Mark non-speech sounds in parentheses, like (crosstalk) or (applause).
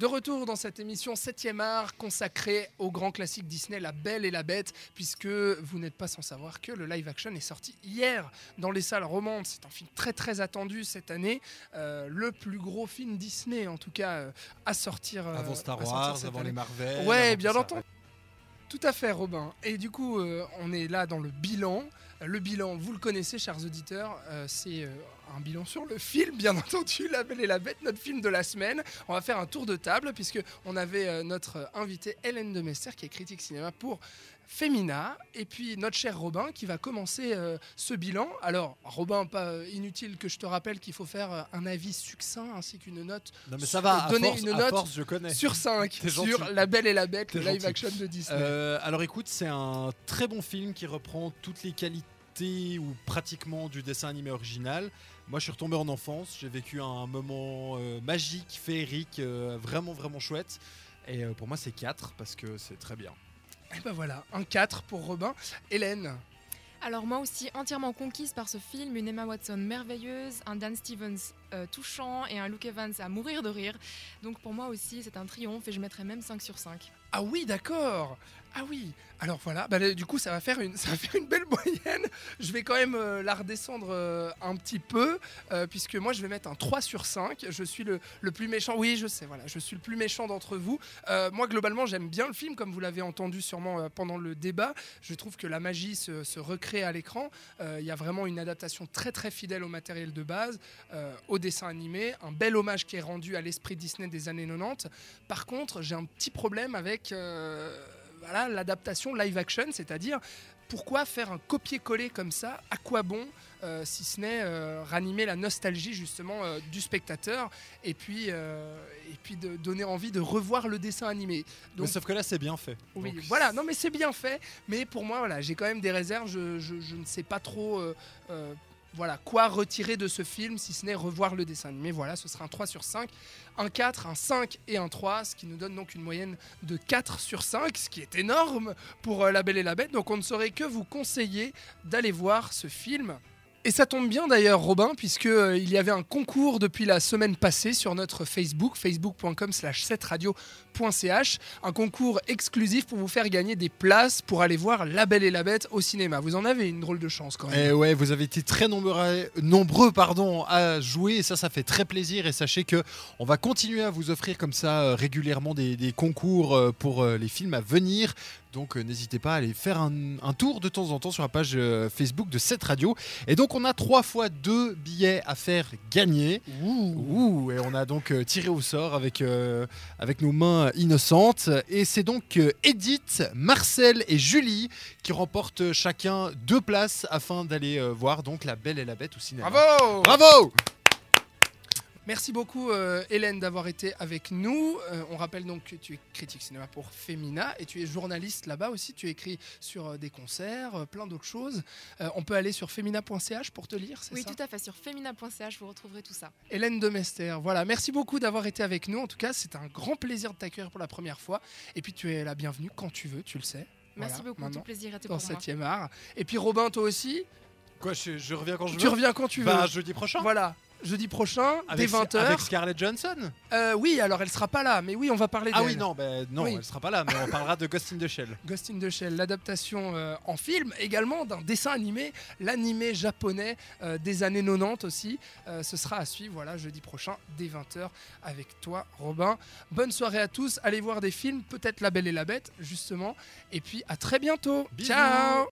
De retour dans cette émission 7e art consacrée au grand classique Disney La Belle et la Bête, puisque vous n'êtes pas sans savoir que le live action est sorti hier dans les salles romandes. C'est un film très très attendu cette année, euh, le plus gros film Disney en tout cas euh, à sortir. euh, Avant Star à sortir Wars, avant année. les Marvel. Ouais, bien entendu. Tout à fait, Robin. Et du coup, euh, on est là dans le bilan. Le bilan, vous le connaissez, chers auditeurs, euh, c'est euh, un bilan sur le (laughs) film, bien entendu, La Belle et la Bête, notre film de la semaine. On va faire un tour de table, puisque on avait notre invitée Hélène de Mester, qui est critique cinéma pour Femina, et puis notre cher Robin, qui va commencer euh, ce bilan. Alors, Robin, pas euh, inutile que je te rappelle qu'il faut faire euh, un avis succinct ainsi qu'une note Non mais ça va, à Donner force, une à note force, je connais. sur 5 (laughs) T'es sur. La Belle et la Bête, le live action de Disney. Euh, alors écoute, c'est un très bon film qui reprend toutes les qualités ou pratiquement du dessin animé original. Moi, je suis retombé en enfance, j'ai vécu un moment euh, magique, féerique, euh, vraiment vraiment chouette. Et euh, pour moi, c'est 4 parce que c'est très bien. Et ben voilà, un 4 pour Robin. Hélène, Alors moi aussi entièrement conquise par ce film, une Emma Watson merveilleuse, un Dan Stevens euh, touchant et un Luke Evans à mourir de rire. Donc pour moi aussi c'est un triomphe et je mettrais même 5 sur 5. ah oui, d'accord. Ah oui. Alors voilà, bah, du coup, ça va faire une, (laughs) ça une belle moyenne. Je vais quand même euh, la redescendre euh, un petit peu, puisque moi, je vais mettre un 3 sur 5. Je suis le, le plus méchant. Oui, je sais, voilà, je suis le plus méchant d'entre vous. Moi, globalement, j'aime bien le film, comme vous l'avez entendu sûrement pendant le débat. Je trouve que la magie se, se recrée à l'écran. Il y a vraiment une adaptation très, très fidèle au matériel de base, au dessin animé. Un bel hommage qui est rendu à l'esprit Disney des années 90. Par contre, j'ai un petit problème avec euh, voilà, l'adaptation live action, c'est-à-dire pourquoi faire un copier-coller comme ça À quoi bon euh, si ce n'est euh, ranimer la nostalgie justement euh, du spectateur et puis, et puis de donner envie de revoir le dessin animé. Mais sauf que là, c'est bien fait. Oui, Donc, voilà, non mais c'est bien fait, mais pour moi, voilà, j'ai quand même des réserves, je, je- je ne sais pas trop voilà, quoi retirer de ce film, si ce n'est revoir le dessin animé. Voilà, ce sera un 3 sur 5, un 4, un 5 et un 3, ce qui nous donne donc une moyenne de 4 sur 5, ce qui est énorme pour euh, La Belle et la Bête, donc on ne saurait que vous conseiller d'aller voir ce film. Et ça tombe bien d'ailleurs, Robin, puisque euh, y avait un concours depuis la semaine passée sur notre Facebook, facebook.com slash 7radio.ch, un concours exclusif pour vous faire gagner des places pour aller voir La Belle et la Bête au cinéma. Vous en avez une drôle de chance quand même. Et ouais, vous avez été très nombreux, nombreux pardon, à jouer et ça, ça fait très plaisir. Et sachez que on va continuer à vous offrir comme ça euh, régulièrement des, concours euh, pour les films à venir. Donc euh, n'hésitez pas à aller faire un, un tour de temps en temps sur la page euh, Facebook de cette radio. Et donc on a trois fois deux billets à faire gagner. Ouh, et on a donc euh, tiré au sort avec, avec nos mains innocentes. Et c'est donc Edith, Marcel et Julie qui remportent chacun deux places afin d'aller voir donc La Belle et la Bête au cinéma. Bravo Bravo Merci beaucoup euh, Hélène d'avoir été avec nous. Euh, on rappelle donc que tu es critique cinéma pour Femina et tu es journaliste là-bas aussi. Tu écris sur euh, des concerts, euh, plein d'autres choses. Euh, on peut aller sur femina.ch pour te lire, c'est Oui ça tout à fait, sur femina.ch vous retrouverez tout ça. Hélène de Mester, voilà. Merci beaucoup d'avoir été avec nous. En tout cas, c'est un grand plaisir de t'accueillir pour la première fois. Et puis tu es la bienvenue quand tu veux, tu le sais. Merci Voilà, beaucoup, tout plaisir était Dans pour moi. 7 art. Et puis Robin, toi aussi, Quoi, je, je reviens quand je tu veux reviens quand tu veux. Bah, jeudi prochain Voilà. Jeudi prochain, avec, dès 20h. avec Scarlett Johansson oui, alors elle sera pas là, mais oui, on va parler Ah oui, non, bah, non Oui. elle sera pas là, mais on parlera de Ghost in the Shell. (laughs) Ghost in the Shell, l'adaptation euh, en film, également d'un dessin animé, l'animé japonais euh, des années 90 aussi. Euh, ce sera à suivre, voilà, jeudi prochain, dès 20h, avec toi, Robin. Bonne soirée à tous, allez voir des films, peut-être La Belle et la Bête, justement. Et puis à très bientôt. Bisous. Ciao